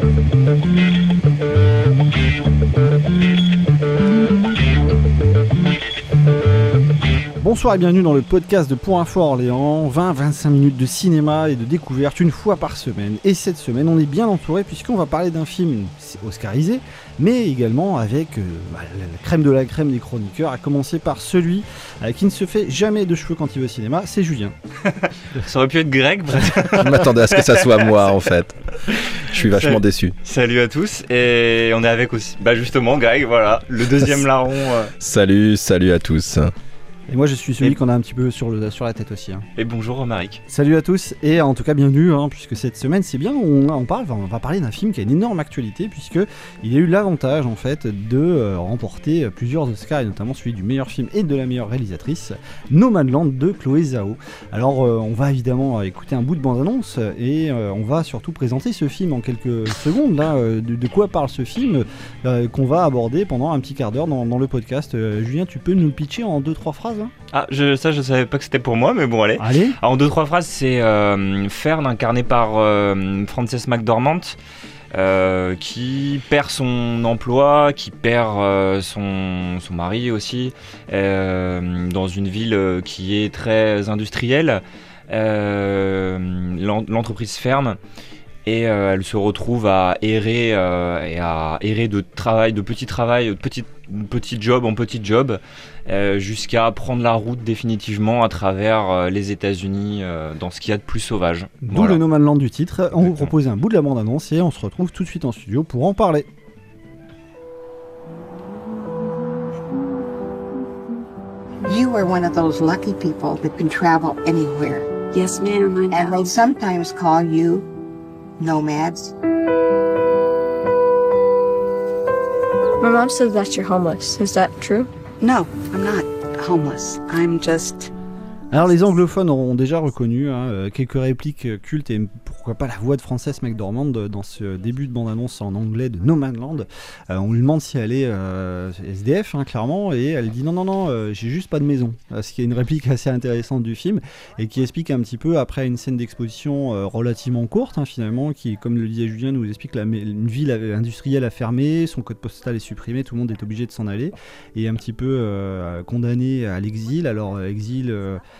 Thank you. Bonsoir et bienvenue dans le podcast de Point Info Orléans, 20-25 minutes de cinéma et de découverte une fois par semaine. Et cette semaine, on est bien entouré puisqu'on va parler d'un film oscarisé, mais également avec euh, bah, la crème de la crème des chroniqueurs, à commencer par celui euh, qui ne se fait jamais de cheveux quand il va au cinéma, c'est Julien. ça aurait pu être Greg. Je m'attendais à ce que ça soit moi en fait. Je suis vachement déçu. Salut à tous et on est avec aussi, bah justement Greg, voilà, le deuxième larron. euh. Salut, salut à tous. Et moi, je suis celui Et- qu'on a un petit peu sur, le, sur la tête aussi. hein. Et bonjour Romaric. Salut à tous et en tout cas bienvenue hein, puisque cette semaine c'est bien on, on parle on va parler d'un film qui a une énorme actualité puisque il a eu l'avantage en fait de euh, remporter plusieurs Oscars et notamment celui du meilleur film et de la meilleure réalisatrice No Man Land de Chloé Zhao. Alors euh, on va évidemment euh, écouter un bout de bande-annonce et euh, on va surtout présenter ce film en quelques secondes là de, de quoi parle ce film qu'on va aborder pendant un petit quart d'heure dans, dans le podcast. Julien tu peux nous le pitcher en deux trois phrases hein Ah, je, ça je savais pas que c'était pour moi, mais bon allez. Allez Alors, en deux trois phrases, c'est euh, Fern incarné par euh, Frances McDormand. euh, qui perd son emploi, qui perd euh, son, son mari aussi, euh, dans une ville qui est très industrielle. Euh, l'en- L'entreprise ferme et euh, elle se retrouve à errer euh, et à errer de travail, de petit travail, de petit, petit job en petit job, euh, jusqu'à prendre la route définitivement à travers euh, les États-Unis euh, dans ce qu'il y a de plus sauvage. D'où Voilà. le No Man Land du titre. On vous propose un bout de la bande-annonce et on se retrouve tout de suite en studio pour en parler. You are one of those lucky people that can travel anywhere. Yes, ma'am, I And they sometimes call you nomads. My mom said that you're homeless. Is that true? No, I'm not homeless. I'm just. Alors les anglophones auront déjà reconnu hein, euh, quelques répliques euh, cultes et pourquoi pas la voix de Frances McDormand euh, dans ce début de bande-annonce en anglais de No Man Land. On lui demande si elle est SDF hein, clairement et elle dit non non non j'ai juste pas de maison. Ce qui est une réplique assez intéressante du film et qui explique un petit peu après une scène d'exposition relativement courte hein, finalement qui comme le disait Julien nous explique la, une ville industrielle a fermé, son code postal est supprimé, tout le monde est obligé de s'en aller et un petit peu condamné à l'exil. Alors exil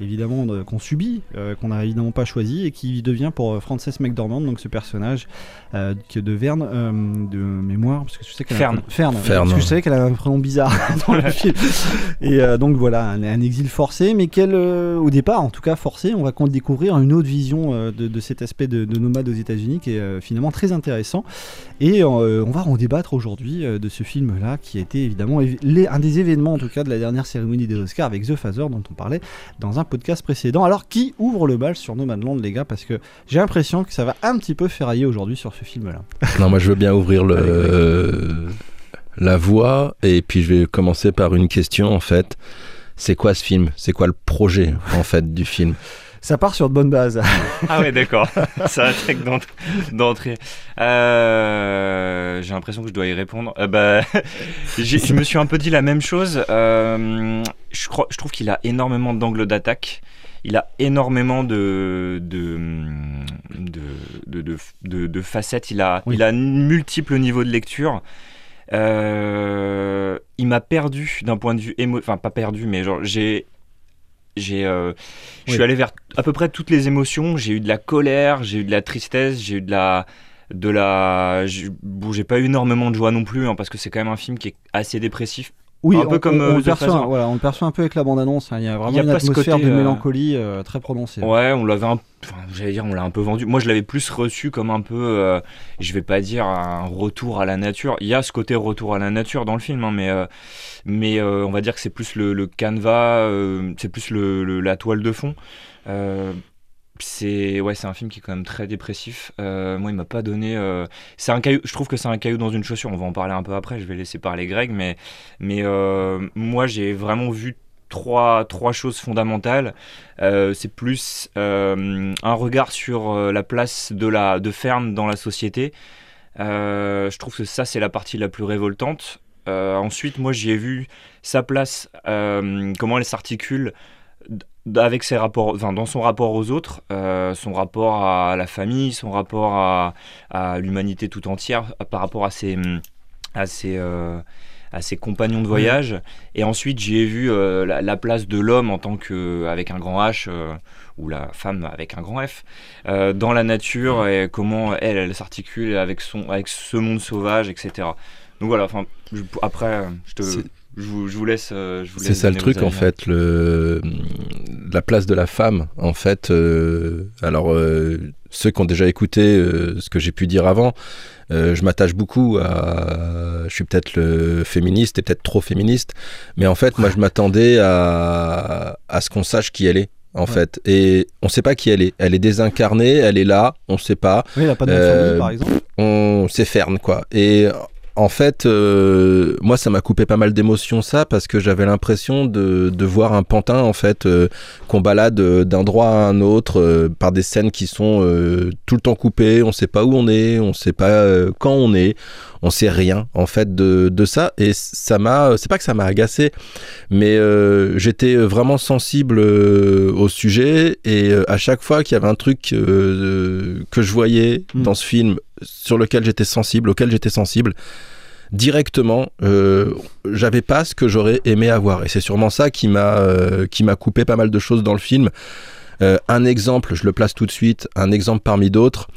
évidemment qu'on subit, euh, qu'on n'a évidemment pas choisi et qui devient pour euh, Frances McDormand, donc ce personnage euh, que de Verne euh, de mémoire, parce que je sais qu'elle a Fern. un prénom- Fern, Fern. parce que je savais qu'elle avait un prénom bizarre dans le film. Et euh, donc voilà, un, un exil forcé, mais quel, euh, au départ, en tout cas forcé, on va découvrir une autre vision euh, de, de cet aspect de, de nomade aux États-Unis qui est euh, finalement très intéressant. Et euh, on va en débattre aujourd'hui euh, de ce film-là, qui a été évidemment les- un des événements, en tout cas, de la dernière cérémonie des Oscars avec The Father, dont on parlait dans un podcast précédent. Alors, qui ouvre le bal sur No Man's Land, les gars Parce que j'ai l'impression que ça va un petit peu ferrailler aujourd'hui sur ce film-là. Non, moi je veux bien ouvrir le, la voie et puis je vais commencer par une question en fait. C'est quoi ce film? C'est quoi le projet en fait du film? Ça part sur de bonnes bases. Ah ouais, d'accord. Ça attaque d'ent- d'entrée. Euh, J'ai l'impression que je dois y répondre. Euh, bah, je me suis un peu dit la même chose. Euh, je, crois, je trouve qu'il a énormément d'angles d'attaque. Il a énormément de, de, de, de, facettes. Il a, Oui. il a multiples niveaux de lecture. Euh, il m'a perdu d'un point de vue émo... Enfin, pas perdu, mais genre, j'ai... J'ai, euh, je suis Oui. allé vers à peu près toutes les émotions. J'ai eu de la colère, j'ai eu de la tristesse, j'ai eu de la, de la. j'ai- Bon, j'ai pas eu énormément de joie non plus, hein, parce que c'est quand même un film qui est assez dépressif. Oui, Un peu on, comme, on- euh, on le perçoit, voilà, on le perçoit un peu avec la bande-annonce. hein. Il y a vraiment y a une atmosphère côté, de euh, mélancolie euh, très prononcée. Ouais, on l'avait un, enfin, j'allais dire, on l'a un peu vendu. Moi, je l'avais plus reçu comme un peu, euh, je vais pas dire un retour à la nature. Il y a ce côté retour à la nature dans le film, hein, mais, euh, mais on va dire que c'est plus le, le canevas, c'est plus le, le- la toile de fond. C'est ouais, c'est un film qui est quand même très dépressif. Euh, moi, il m'a pas donné. euh, c'est un caillou. Je trouve que c'est un caillou dans une chaussure. On va en parler un peu après. Je vais laisser parler Greg, mais mais euh, moi, j'ai vraiment vu trois trois choses fondamentales. C'est plus un regard sur la place de la de ferme dans la société. Je trouve que ça, c'est la partie la plus révoltante. Ensuite, moi, j'y ai vu sa place, comment elle s'articule avec ses rapports, enfin, dans son rapport aux autres, euh, son rapport à la famille, son rapport à, à l'humanité tout entière, par rapport à ses, à ses, euh, à ses compagnons de voyage. Et ensuite, j'y ai vu euh, la, la place de l'homme en tant que, avec un grand H, euh, ou la femme avec un grand F, euh, dans la nature et comment elle, elle s'articule avec, son, avec ce monde sauvage, etc. Donc voilà, enfin, après, je te. C'est- Je vous, je vous laisse. euh, je vous C'est ça le truc en avis. fait, le, la place de la femme en fait. euh, alors euh, ceux qui ont déjà écouté euh, ce que j'ai pu dire avant, euh, je m'attache beaucoup à, je suis peut-être le féministe et peut-être trop féministe, mais en fait moi je m'attendais à, à ce qu'on sache qui elle est. En fait, et on sait pas qui elle est. Elle est désincarnée, elle est là, on sait pas. Oui, il a pas de nom de Euh, famille, par exemple. on c'est Fern quoi. Et en fait, euh, moi ça m'a coupé pas mal d'émotions ça parce que j'avais l'impression de, de voir un pantin en fait euh, qu'on balade euh, d'un droit à un autre euh, par des scènes qui sont tout le temps coupées. On sait pas où on est, on sait pas quand on est, on sait rien en fait de, de ça. Et ça m'a, c'est pas que ça m'a agacé, mais j'étais vraiment sensible au sujet et à chaque fois qu'il y avait un truc que je voyais Mm. dans ce film sur lequel j'étais sensible, auquel j'étais sensible, directement, euh, j'avais pas ce que j'aurais aimé avoir. Et c'est sûrement ça qui m'a euh, qui m'a coupé pas mal de choses dans le film. Euh, un exemple, je le place tout de suite, un exemple parmi d'autres.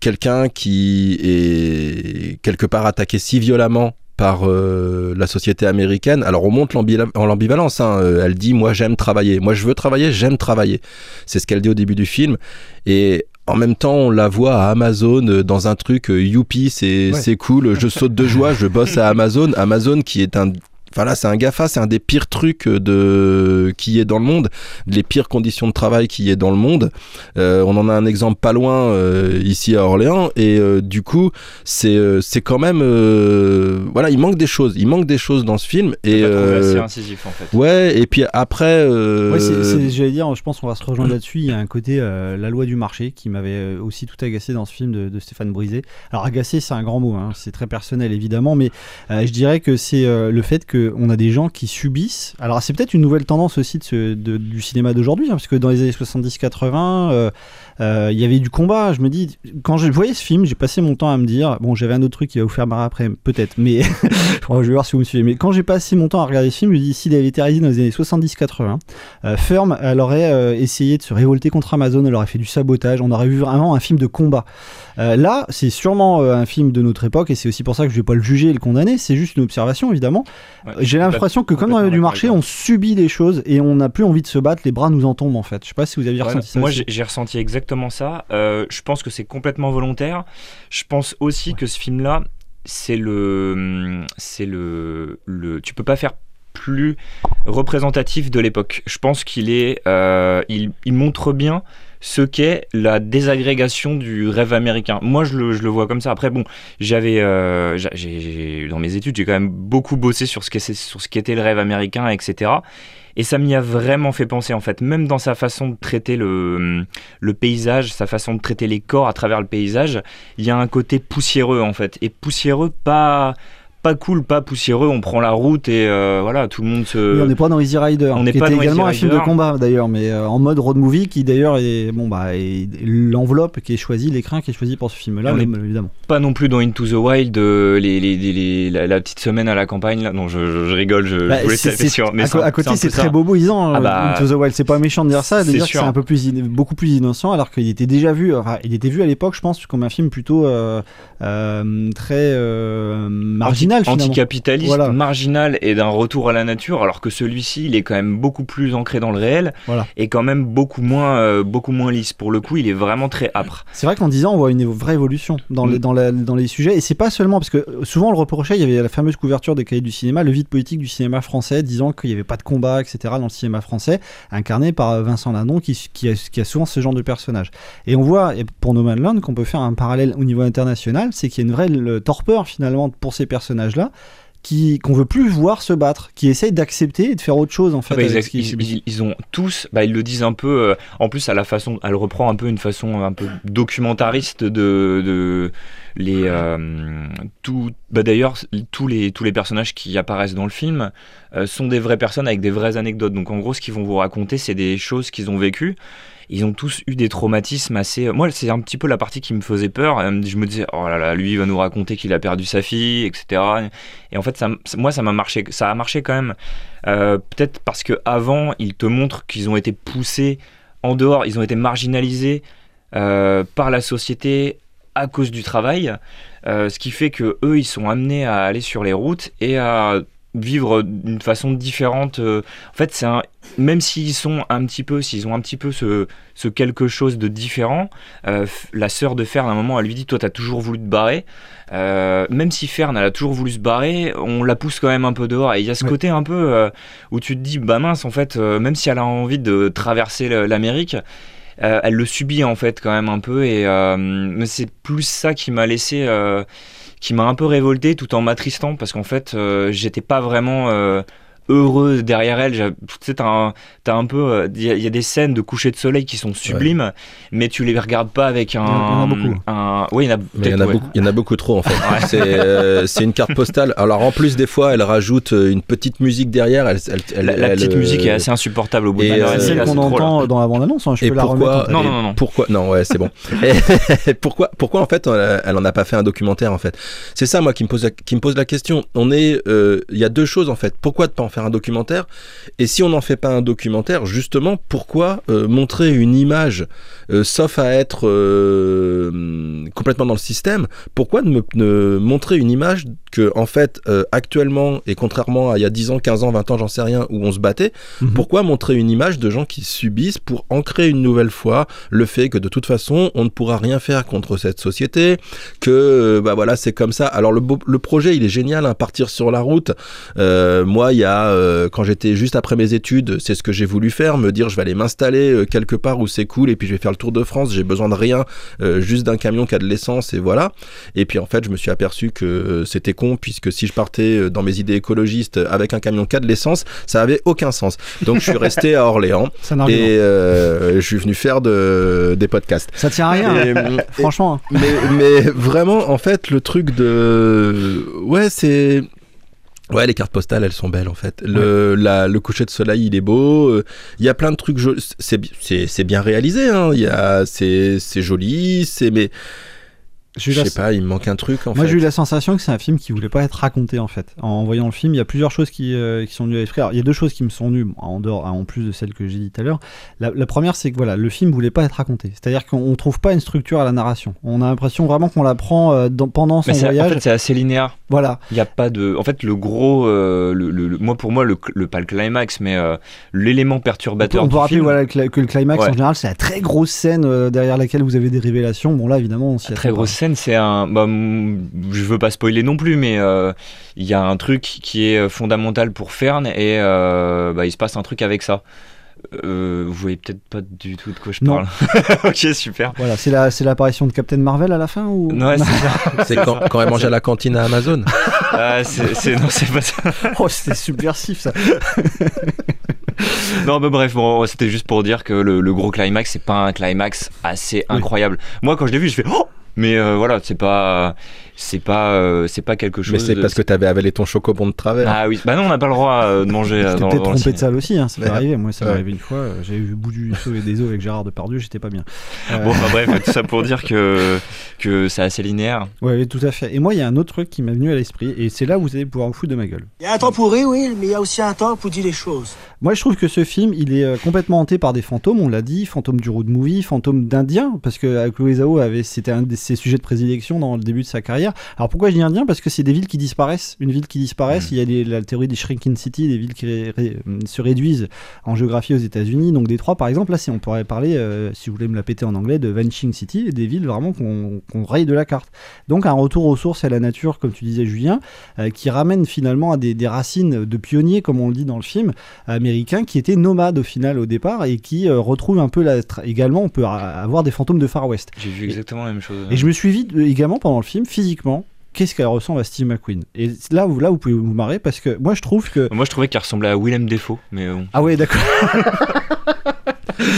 Quelqu'un qui est quelque part attaqué si violemment par la société américaine. Alors on monte l'ambi- en l'ambivalence. hein. Elle dit moi j'aime travailler, moi je veux travailler, j'aime travailler. C'est ce qu'elle dit au début du film. Et en même temps, on la voit à Amazon euh, dans un truc euh, youpi, c'est Ouais. c'est cool, je saute de joie, je bosse à Amazon. Amazon qui est un Enfin là, c'est un GAFA, c'est un des pires trucs de qui est dans le monde, les pires conditions de travail qui est dans le monde. Euh, on en a un exemple pas loin euh, ici à Orléans, et euh, du coup, c'est c'est quand même euh, voilà, il manque des choses, il manque des choses dans ce film. Et assez incisif en fait. ouais, et puis après, euh, Ouais, j'allais dire, je pense qu'on va se rejoindre là-dessus. Il y a un côté euh, la loi du marché qui m'avait aussi tout agacé dans ce film de, de Stéphane Brisé. Alors agacé, c'est un grand mot, hein, c'est très personnel évidemment, mais euh, je dirais que c'est euh, le fait qu'on a des gens qui subissent. Alors c'est peut-être une nouvelle tendance aussi du cinéma d'aujourd'hui, hein, parce que dans les années 70-80, euh, il y avait du combat. Je me dis, quand je voyais ce film, j'ai passé mon temps à me dire, bon, j'avais un autre truc qui va vous faire marrer après, peut-être, mais je vais voir si vous me suivez. Mais quand j'ai passé mon temps à regarder ce film, je me dis, s'il avait été réalisé dans les années 70-80, euh, Firm, elle aurait euh, essayé de se révolter contre Amazon, elle aurait fait du sabotage, on aurait vu vraiment un film de combat. Euh, là, c'est sûrement un film de notre époque, et c'est aussi pour ça que je vais pas le juger et le condamner, c'est juste une observation, évidemment. Ouais, J'ai l'impression que comme dans du marché, on subit des choses et on n'a plus envie de se battre, les bras nous en tombent en fait. Je sais pas si vous avez Ouais, ressenti ça moi, j'ai ressenti exactement ça. Euh, je pense que c'est complètement volontaire. Je pense aussi que ce film-là, c'est le, c'est le, le, tu peux pas faire plus représentatif de l'époque. Je pense qu'il est, euh, il, il montre bien ce qu'est la désagrégation du rêve américain. Moi, je le, vois comme ça. Après, bon, j'avais, euh, dans mes études, j'ai quand même beaucoup bossé sur ce qu'était le rêve américain, etc. Et ça m'y a vraiment fait penser, en fait, même dans sa façon de traiter le paysage, sa façon de traiter les corps à travers le paysage, il y a un côté poussiéreux, en fait. Et poussiéreux, pas, pas cool, pas poussiéreux, on prend la route et euh, voilà, tout le monde se... Oui, on n'est pas dans Easy Rider, on n'est qui pas était dans également Easy un film de combat d'ailleurs, mais euh, en mode road movie qui d'ailleurs est bon bah l'enveloppe qui est choisie, l'écran qui est choisi pour ce film-là, évidemment. pas non plus dans Into the Wild, euh, les, les, les- les- la, la petite semaine à la campagne. Là. Non, je, je- je rigole, je, Bah, je voulais taper sur. Mais à, un- côté, c'est très boboisant. Ah bah, Into the Wild, c'est pas méchant de dire ça, de c'est dire que c'est un peu plus beaucoup plus innocent, alors qu'il était déjà vu. Enfin, il était vu à l'époque, je pense, comme un film plutôt très euh, marginal finalement. Anticapitaliste, Voilà. marginal et d'un retour à la nature, alors que celui-ci, il est quand même beaucoup plus ancré dans le réel Voilà. et quand même beaucoup moins, euh, beaucoup moins lisse. Pour le coup, il est vraiment très âpre. C'est vrai qu'en 10 ans, on voit une vraie évolution dans, les, Mm. dans, la- dans les sujets. Et c'est pas seulement parce que euh, souvent on le reprochait, il y avait la fameuse couverture des cahiers du cinéma, le vide politique du cinéma français, disant qu'il n'y avait pas de combat, etc. dans le cinéma français, incarné par euh, Vincent Lindon qui, qui, a, qui a souvent ce genre de personnage. Et on voit, et pour No Man Land, qu'on peut faire un parallèle au niveau international, c'est qu'il y a une vraie torpeur finalement pour ces personnages-là qui qu'on veut plus voir se battre, qui essayent d'accepter et de faire autre chose en fait. Ah bah, ils, subissent. ils- ils ont tous, bah, ils le disent un peu, euh, en plus à la façon, elle reprend un peu une façon un peu documentariste de, de les, euh, tout, bah, d'ailleurs tous les tous les personnages qui apparaissent dans le film euh, sont des vraies personnes avec des vraies anecdotes. Donc en gros, ce qu'ils vont vous raconter, c'est des choses qu'ils ont vécues. Ils ont tous eu des traumatismes assez. Moi, c'est un petit peu la partie qui me faisait peur. Euh, Je me disais, oh là là, lui, il va nous raconter qu'il a perdu sa fille, etc. Et en fait, moi, ça m'a marché. Ça a marché quand même. Euh, Peut-être parce que avant, ils te montrent qu'ils ont été poussés en dehors, ils ont été marginalisés euh, par la société à cause du travail, euh, ce qui fait que eux, ils sont amenés à aller sur les routes et à vivre d'une façon différente. euh. En fait, c'est un, même s'ils sont un petit peu, s'ils ont un petit peu ce, ce quelque chose de différent, euh, la sœur de Fern, à un moment, elle lui dit, toi, t'as toujours voulu te barrer. Euh, même si Fern, elle a toujours voulu se barrer, on la pousse quand même un peu dehors. Et il y a ce Ouais. côté un peu euh, où tu te dis, bah mince, en fait, même si elle a envie de traverser l'Amérique, elle le subit en fait quand même un peu. Et mais c'est plus ça qui m'a laissé, qui m'a un peu révolté tout en m'attristant parce qu'en fait, euh, j'étais pas vraiment. Heureux derrière elle tu sais t'as un, t'as un peu euh, il y, a- il y a des scènes de coucher de soleil qui sont sublimes mais tu les regardes pas avec un Il y en a beaucoup. un oui il y en a Mais il y, peut-être, en a ouais. beaucoup, il y en a beaucoup trop en fait. C'est euh, c'est une carte postale. Alors en plus des fois, elle rajoute euh, une petite musique derrière. Elle, elle- elle- la, la elle, petite euh, musique est assez insupportable au bout et, C'est demie, celle qu'on là. entend dans la bande-annonce. hein, Je Et peux la pourquoi remettre. en Non, non, non. Pourquoi Non, ouais, c'est bon. Et pourquoi, pourquoi en fait, elle, en a pas fait un documentaire en fait? C'est ça moi qui me pose la, qui me pose la question. On est, euh, il y a deux choses en fait. Pourquoi ne pas en faire un documentaire. Et si on n'en fait pas un documentaire, justement, pourquoi euh, montrer une image, euh, sauf à être euh, complètement dans le système Pourquoi ne, me- ne montrer une image que en fait euh, actuellement et contrairement à il y a 10 ans, 15 ans, 20 ans, j'en sais rien, où on se battait, Mhm. pourquoi montrer une image de gens qui subissent pour ancrer une nouvelle fois le fait que de toute façon on ne pourra rien faire contre cette société, que euh, bah voilà c'est comme ça. Alors le, projet il est génial, hein, partir sur la route. Euh, moi il y a euh, quand j'étais juste après mes études, c'est ce que j'ai voulu faire, me dire je vais aller m'installer quelque part où c'est cool et puis je vais faire le tour de France. J'ai besoin de rien, juste d'un camion qui a de l'essence et voilà. Et puis en fait je me suis aperçu que euh, c'était con puisque si je partais euh, dans mes idées écologistes avec un camion a de l'essence, ça avait aucun sens. Donc je suis resté à Orléans et euh, je suis venu faire de, des podcasts. Ça tient à rien. Et, hein. Franchement. hein. mais, mais vraiment, en fait, le truc de. Ouais, c'est. Ouais, les cartes postales, elles sont belles en fait. Le, la- le coucher de soleil, il est beau. euh, Il y a plein de trucs. C'est bien réalisé. Hein. Il y a- C'est c'est joli. C'est mais J'ai eu je la- sais pas. Il me manque un truc en Moi, j'ai eu la sensation que c'est un film qui voulait pas être raconté en fait. En voyant le film, il y a plusieurs choses qui, euh, qui sont venues à l'esprit. Alors, Il y a deux choses qui me sont venues en dehors, en plus de celles que j'ai dit tout à l'heure. La, la première, c'est que voilà, le film voulait pas être raconté. C'est-à-dire qu'on on trouve pas une structure à la narration. On a l'impression vraiment qu'on la prend euh, dans- pendant son Mais c'est- en voyage. fait c'est assez linéaire voilà. Il y a pas de. En fait, le gros. euh, le, moi, pour moi, le, le- pas le climax, mais euh, l'élément On peut, perturbateur. on peut du rappeler film, voilà, que, le climax Ouais. en général, c'est la très grosse scène euh, derrière laquelle vous avez des révélations. Bon là, évidemment, on s'y La très pas. grosse scène, c'est un. Bah, je veux pas spoiler non plus, mais il y a un truc qui est fondamental pour Fern et bah, il se passe un truc avec ça. Euh, vous voyez peut-être pas du tout de quoi je Non. parle. ok, super. Voilà, c'est la, c'est l'apparition de Captain Marvel à la fin ou? Ouais, c'est ça. C'est quand, quand elle mangeait à la cantine à Amazon. Ah, c'est, c'est- non, c'est pas ça. Oh, c'était subversif ça. Non, bah bref, bon, c'était juste pour dire que le, le gros climax, c'est pas un climax assez Oui. incroyable. Moi, quand je l'ai vu, je fais oh mais euh, voilà, c'est pas, c'est pas, euh, c'est pas quelque chose. Mais c'est de- parce que t'avais avalé ton chocobon de travers. Ah oui, bah non, on n'a pas le droit euh, de manger J'étais dans, peut-être trompé de salle aussi, hein, ça m'est Ouais. arrivé. Moi, ça m'est Ouais. arrivé une fois. J'avais vu Bout du Saut et des eaux avec Gérard Depardieu, j'étais pas bien. Euh, Bon, bah bref, tout ça pour dire que, que c'est assez linéaire. Ouais, oui, tout à fait. Et moi, il y a un autre truc qui m'est venu à l'esprit, et c'est là où vous allez pouvoir vous foutre de ma gueule. Il y a un temps pour rire, oui, mais il y a aussi un temps pour dire les choses. Moi, je trouve que ce film, il est euh, complètement hanté par des fantômes, on l'a dit, fantômes du road movie, fantômes d'Indiens, parce que euh, Chloé Zhao avait, c'était un de ses sujets de prédilection dans le début de sa carrière. Alors pourquoi je dis Indien? Parce que c'est des villes qui disparaissent, une ville qui disparaît. Il y a les- la théorie des shrinking city, des villes qui ré- ré- se réduisent en géographie aux États-Unis. Donc Détroit, par exemple, là, si on pourrait parler, euh, si vous voulez me la péter en anglais, de Vanishing City, des villes vraiment qu'on raye de la carte. Donc un retour aux sources et à la nature, comme tu disais, Julien, euh, qui ramène finalement à des, des racines de pionniers, comme on le dit dans le film, américains qui étaient nomades au final au départ et qui euh, retrouvent un peu la également on peut avoir des fantômes de Far West. J'ai vu exactement la même chose. Et je me suis vite euh, également pendant le film physiquement qu'est-ce qu'elle ressemble à Steve McQueen? Et là, vous, là, vous pouvez vous marrer parce que moi, je trouve que. Moi, je trouvais qu'elle ressemblait à Willem Defoe, mais bon. Ah ouais, d'accord.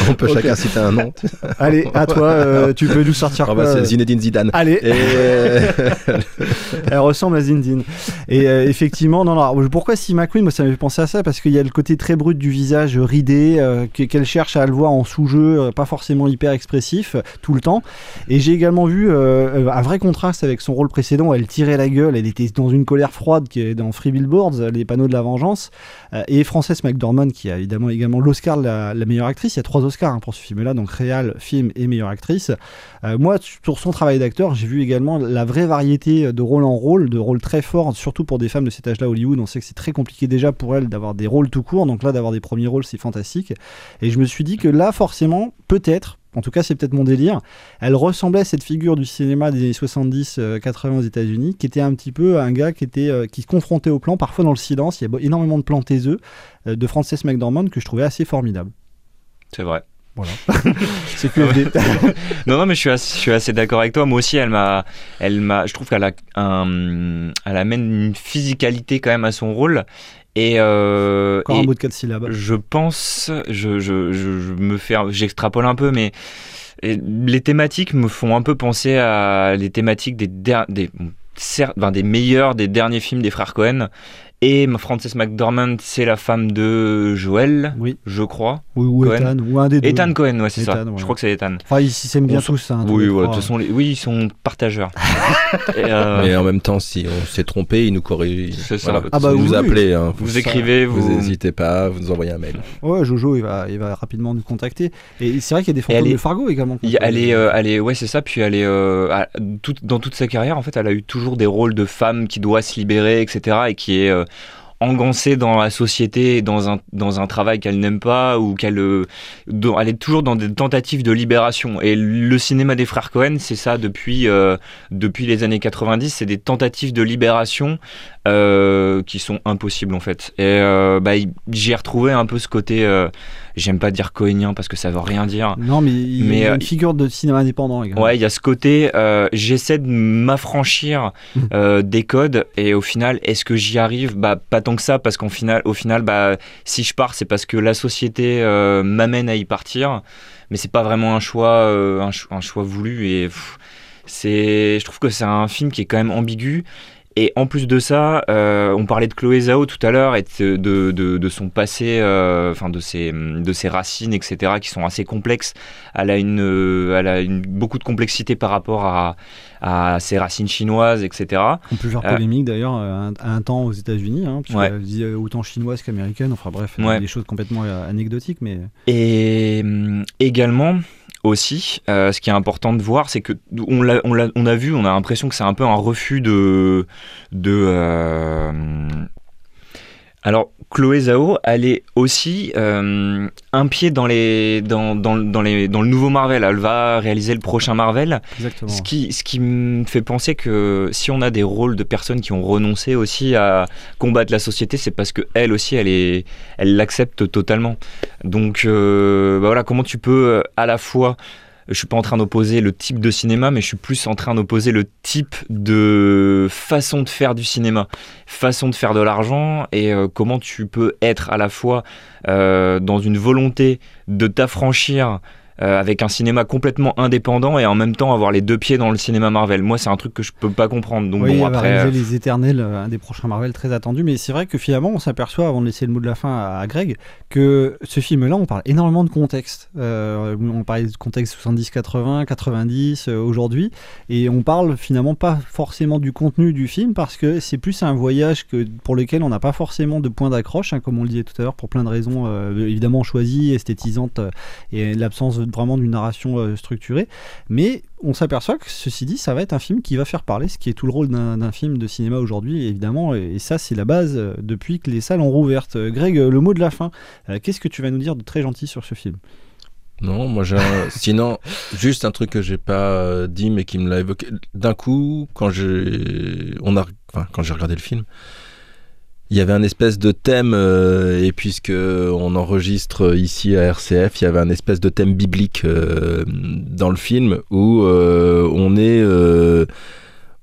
On peut chacun citer un nom. Allez, à toi, euh, tu peux nous sortir Ah bah, c'est euh, Zinedine Zidane. Allez, Et euh, elle ressemble à Zindine. Et euh, effectivement, non, non. Pourquoi Steve McQueen? Moi, ça m'a fait penser à ça parce qu'il y a le côté très brut du visage, ridé, euh, que- qu'elle cherche à le voir en sous-jeu, pas forcément hyper expressif tout le temps. Et j'ai également vu un vrai contraste avec son rôle précédent. Elle tirait la gueule, elle était dans une colère froide qui est dans Free Billboards, les panneaux de la vengeance. Et Frances McDormand qui a évidemment également l'Oscar de la, la meilleure actrice. Il y a trois Oscars hein, pour ce film-là, donc réal, film et meilleure actrice. Euh, moi, sur son travail d'acteur, j'ai vu également la vraie variété de rôle en rôle, de rôles très forts, surtout pour des femmes de cet âge-là, Hollywood. On sait que c'est très compliqué déjà pour elles d'avoir des rôles tout court, donc là, d'avoir des premiers rôles, c'est fantastique. Et je me suis dit que là, forcément, peut-être, en tout cas, c'est peut-être mon délire, elle ressemblait à cette figure du cinéma des années 70-80 aux États-Unis, qui était un petit peu un gars qui, était, euh, qui se confrontait au plan, parfois dans le silence. Il y a énormément de plans taiseux euh, de Frances McDormand que je trouvais assez formidable. C'est vrai. Voilà. c'est QFD. Non, non, mais je suis assez, je suis assez d'accord avec toi. Moi aussi, elle m'a, elle m'a, je trouve qu'elle a un, elle amène une physicalité quand même à son rôle. Et, euh, Encore et un mot de 4 syllabes. je pense, je, je, je, je me fais, j'extrapole un peu, mais les thématiques me font un peu penser à les thématiques des, der- des, certes, ben, des meilleurs des derniers films des frères Cohen. Et Frances McDormand, c'est la femme de Joël, Oui, je crois. ou, ou Cohen. Ethan, ou un des deux. Ethan Cohen, ouais, c'est ça. Ethan, ouais. Je crois que c'est Ethan. Enfin, ils s'aiment bien On tous. Hein, Oui, les voilà, de trois. toute façon, les- oui, ils sont partageurs. Et, euh, mais en même temps, si on s'est trompé, il nous corrige. C'est ça. Voilà. Ah bah vous oui, oui. appelez. hein. vous écrivez, Vous vous. n'hésitez pas, vous nous envoyez un mail. Ouais, Jojo, il va, il va rapidement nous contacter. Et c'est vrai qu'il y a des fantômes est- de Fargo également. Y Elle est, euh, elle est, ouais, c'est ça. Puis elle est, euh, à- dans toute sa carrière, en fait, elle a eu toujours des rôles de femme qui doit se libérer, etc., et qui est engoncée dans la société, dans un, dans un travail qu'elle n'aime pas, ou qu'elle, euh, elle est toujours dans des tentatives de libération. Et le cinéma des frères Cohen, c'est ça depuis, euh, depuis les années 90, c'est des tentatives de libération euh, qui sont impossibles en fait. Et bah, j'y ai retrouvé un peu ce côté, j'aime pas dire cohénien parce que ça veut rien dire. Non, mais il Mais, y a euh, une figure de cinéma indépendant également. Ouais, il y a ce côté, euh, j'essaie de m'affranchir Mm. euh, des codes et au final, est-ce que j'y arrive? Bah pas tant que ça parce qu'au final, au final, bah si je pars, c'est parce que la société euh, m'amène à y partir, mais c'est pas vraiment un choix, euh, un, cho- un choix voulu et pff, c'est, je trouve que c'est un film qui est quand même ambigu. Et en plus de ça, euh, on parlait de Chloé Zhao tout à l'heure et de, de, de- de son passé, euh, enfin de ses, de ses racines, etc., qui sont assez complexes. Elle a, une, euh, elle a une, beaucoup de complexité par rapport à, à ses racines chinoises, etc. On peut faire polémique d'ailleurs à un temps aux États-Unis, hein, parce Ouais. qu'elle dit autant chinoise qu'américaine. Enfin bref, Ouais. des choses complètement anecdotiques, mais Et hum, également, aussi, euh, ce qui est important de voir, c'est que on a vu, on a l'impression que c'est un peu un refus de, de. euh, alors, Chloé Zhao, elle est aussi euh, un pied dans les, dans, dans, dans les, dans le nouveau Marvel. Elle va réaliser le prochain Marvel. exactement. Ce qui, ce qui me fait penser que si on a des rôles de personnes qui ont renoncé aussi à combattre la société, c'est parce que elle aussi, elle est, elle l'accepte totalement. Donc, euh, bah voilà, comment tu peux euh, à la fois, je suis pas en train d'opposer le type de cinéma, mais je suis plus en train d'opposer le type de façon de faire du cinéma, façon de faire de l'argent, et euh, comment tu peux être à la fois euh, dans une volonté de t'affranchir euh, avec un cinéma complètement indépendant et en même temps avoir les deux pieds dans le cinéma Marvel. Moi, c'est un truc que je peux pas comprendre. Donc oui, bon, après, euh, Les Éternels, euh, un des prochains Marvel très attendu. Mais c'est vrai que finalement, on s'aperçoit, avant de laisser le mot de la fin à, à Greg, que ce film-là, on parle énormément de contexte. Euh, on parlait de contexte 70, 80, 90, euh, aujourd'hui. Et on parle finalement pas forcément du contenu du film, parce que c'est plus un voyage que, pour lequel on n'a pas forcément de point d'accroche, hein, comme on le disait tout à l'heure, pour plein de raisons évidemment choisies, esthétisantes, et l'absence vraiment d'une narration euh, structurée. Mais on s'aperçoit que ceci dit, ça va être un film qui va faire parler, ce qui est tout le rôle d'un film de cinéma aujourd'hui, évidemment. Et, et ça, c'est la base euh, depuis que les salles ont rouvert. Euh, Greg, le mot de la fin. Euh, Qu'est-ce que tu vas nous dire de très gentil sur ce film? Non, moi j'ai un- sinon juste un truc que j'ai pas dit mais qui me l'a évoqué. D'un coup, quand j'ai on a enfin, quand j'ai regardé le film, il y avait un espèce de thème euh, et puisque on enregistre ici à RCF, il y avait un espèce de thème biblique euh, dans le film où euh, on est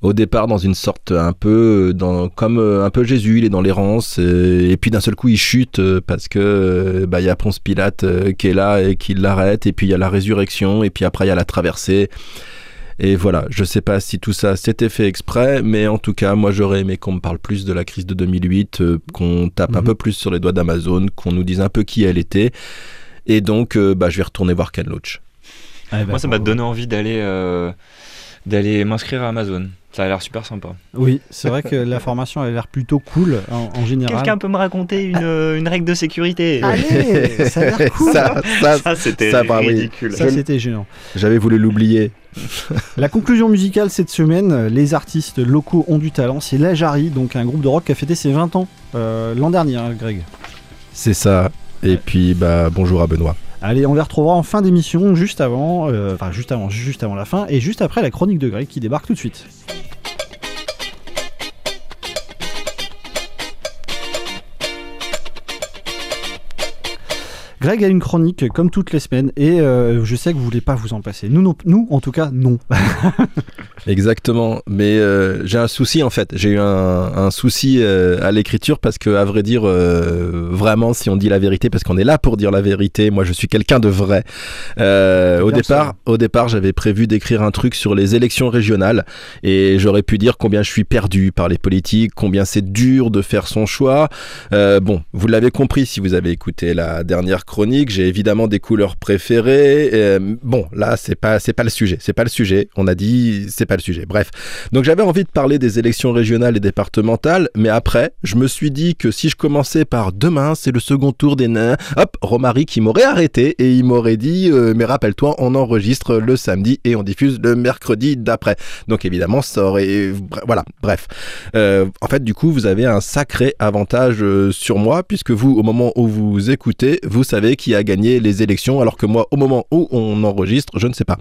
au départ dans une sorte un peu comme un peu Jésus, il est dans l'errance euh, et puis d'un seul coup il chute parce que bah il y a Ponce Pilate qui est là et qui l'arrête et puis il y a la résurrection et puis après il y a la traversée. Et voilà, je sais pas si tout ça s'était fait exprès, mais en tout cas, moi j'aurais aimé qu'on me parle plus de la crise de 2008, euh, qu'on tape un Mhm. peu plus sur les doigts d'Amazon, qu'on nous dise un peu qui elle était. Et donc, euh, bah, je vais retourner voir Ken Loach. Ah, bah, Moi, ça m'a donné envie d'aller euh, d'aller m'inscrire à Amazon. Ça a l'air super sympa. Oui, c'est vrai que la formation a l'air plutôt cool en, en général. peut me raconter une, une règle de sécurité Allez, ça a l'air cool. Ça, ça, Ça, c'était oui. ridicule. Ça, c'était gênant. j'avais voulu l'oublier. La conclusion musicale cette semaine, les artistes locaux ont du talent. C'est La Jarry, donc un groupe de rock qui a fêté ses 20 ans euh, l'an dernier, hein, Greg. C'est ça. Et puis, bah, bonjour à Benoît. Allez, on les retrouvera en fin d'émission, juste avant, euh, enfin juste avant, juste avant la fin, et juste après la chronique de Greg qui débarque tout de suite. Greg a une chronique comme toutes les semaines et euh, je sais que vous voulez pas vous en passer. Nous, nous en tout cas, non. Exactement. Mais euh, j'ai un souci en fait. J'ai eu un, un souci euh, à l'écriture parce que, à vrai dire, euh, vraiment, si on dit la vérité, parce qu'on est là pour dire la vérité, moi je suis quelqu'un de vrai. Au départ, au départ, j'avais prévu d'écrire un truc sur les élections régionales et j'aurais pu dire combien je suis perdu par les politiques, combien c'est dur de faire son choix. Bon, vous l'avez compris si vous avez écouté la dernière chronique. J'ai évidemment des couleurs préférées. Bon, là, c'est pas, c'est pas le sujet. C'est pas le sujet. On a dit, c'est pas le sujet. Bref. Donc j'avais envie de parler des élections régionales et départementales, mais après, je me suis dit que si je commençais par demain, c'est le second tour des nains, hop, Romaric qui m'aurait arrêté et il m'aurait dit, euh, mais rappelle-toi, on enregistre le samedi et on diffuse le mercredi d'après. Donc évidemment, ça aurait, voilà, bref. Euh, en fait, du coup, vous avez un sacré avantage euh, sur moi, puisque vous, au moment où vous écoutez, vous savez qui a gagné les élections, alors que moi, au moment où on enregistre, je ne sais pas.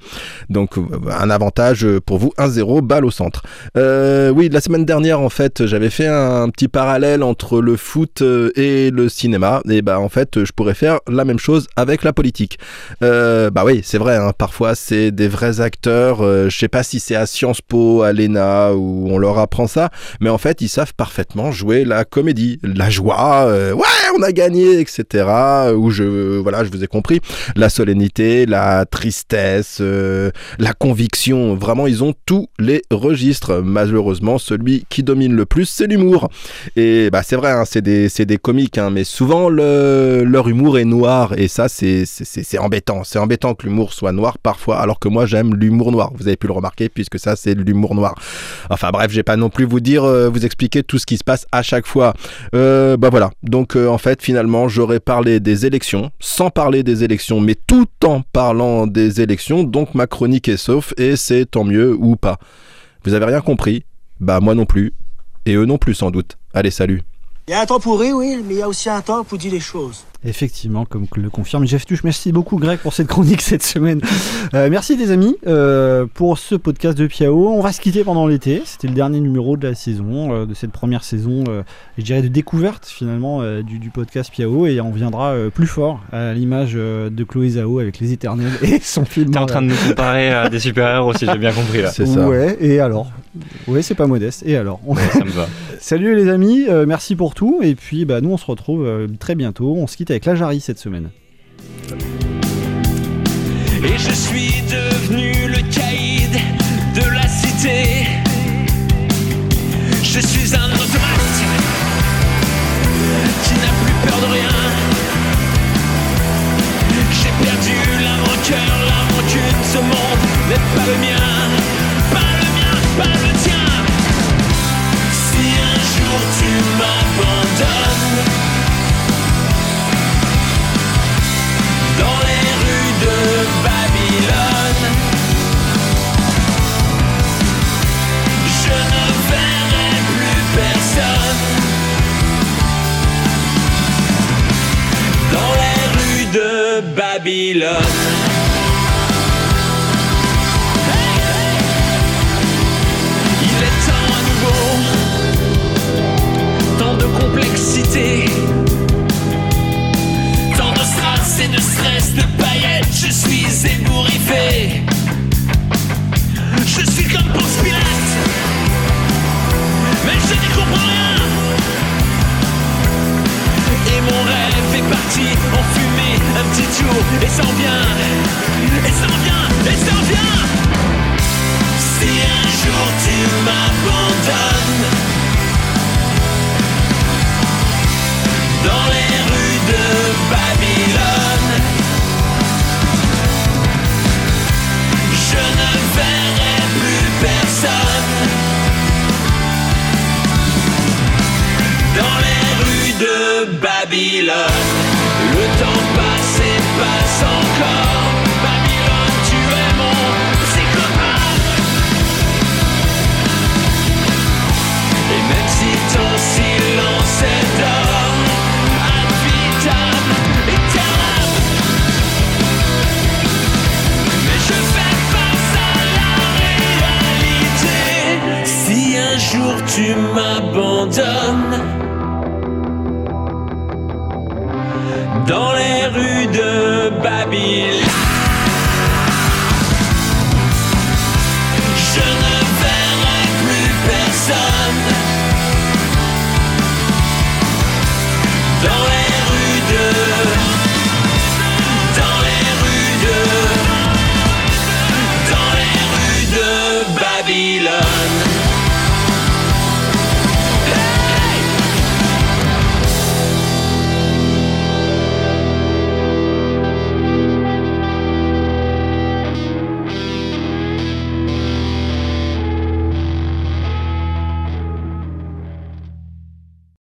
Donc, un avantage pour vous, 1-0, balle au centre. Euh, oui, la semaine dernière, en fait, j'avais fait un petit parallèle entre le foot euh, et le cinéma. Et bah, en fait, je pourrais faire la même chose avec la politique. Euh, bah oui, c'est vrai, hein, parfois, c'est des vrais acteurs. euh, je sais pas si c'est à Sciences Po, à l'ENA, où on leur apprend ça, mais en fait, ils savent parfaitement jouer la comédie, la joie, ouais, on a gagné, etc. Où je, voilà, je vous ai compris, la solennité, la tristesse, la conviction. Vraiment, ils ont tous les registres. Malheureusement, celui qui domine le plus, c'est l'humour. Et bah, c'est vrai, hein, c'est des, des comiques, hein, mais souvent le, leur humour est noir, et ça, c'est, embêtant. C'est embêtant que l'humour soit noir parfois, alors que moi, j'aime l'humour noir. Vous avez pu le remarquer, puisque ça, c'est l'humour noir. Enfin bref, j'ai pas non plus vous dire, euh, vous expliquer tout ce qui se passe à chaque fois. Euh, bah voilà. Donc euh, en fait, finalement, j'aurais parlé des élections, sans parler des élections, mais tout en parlant des élections. Donc ma chronique est sauf, et c'est tant mieux ou pas. Vous avez rien compris Bah moi non plus, et eux non plus sans doute. Allez, salut. Il y a un temps pour rire, oui, mais il y a aussi un temps pour dire les choses. Effectivement, comme le confirme Jeff Tuch. Merci beaucoup Greg pour cette chronique cette semaine. Euh, merci les amis euh, pour ce podcast de Piao. On va se quitter pendant l'été. C'était le dernier numéro de la saison, euh, de cette première saison, euh, je dirais de découverte finalement euh, du, du podcast Piao. Et on viendra euh, plus fort à l'image euh, de Chloé Zhao avec Les Éternels et son film. T'es en train de nous comparer à des super-héros, si j'ai bien compris là. C'est ça. Ouais, et alors? Ouais, c'est pas modeste. Et alors? On- Ça me va. Salut les amis, euh, merci pour tout. Et puis bah, nous on se retrouve euh, très bientôt. On se quitte avec la Jarry cette semaine. Et je suis devenu le caïd de la cité. Je suis un automate qui n'a plus peur de rien. Babylone. Il jour tu m'abandonnes dans les rues de Babylone.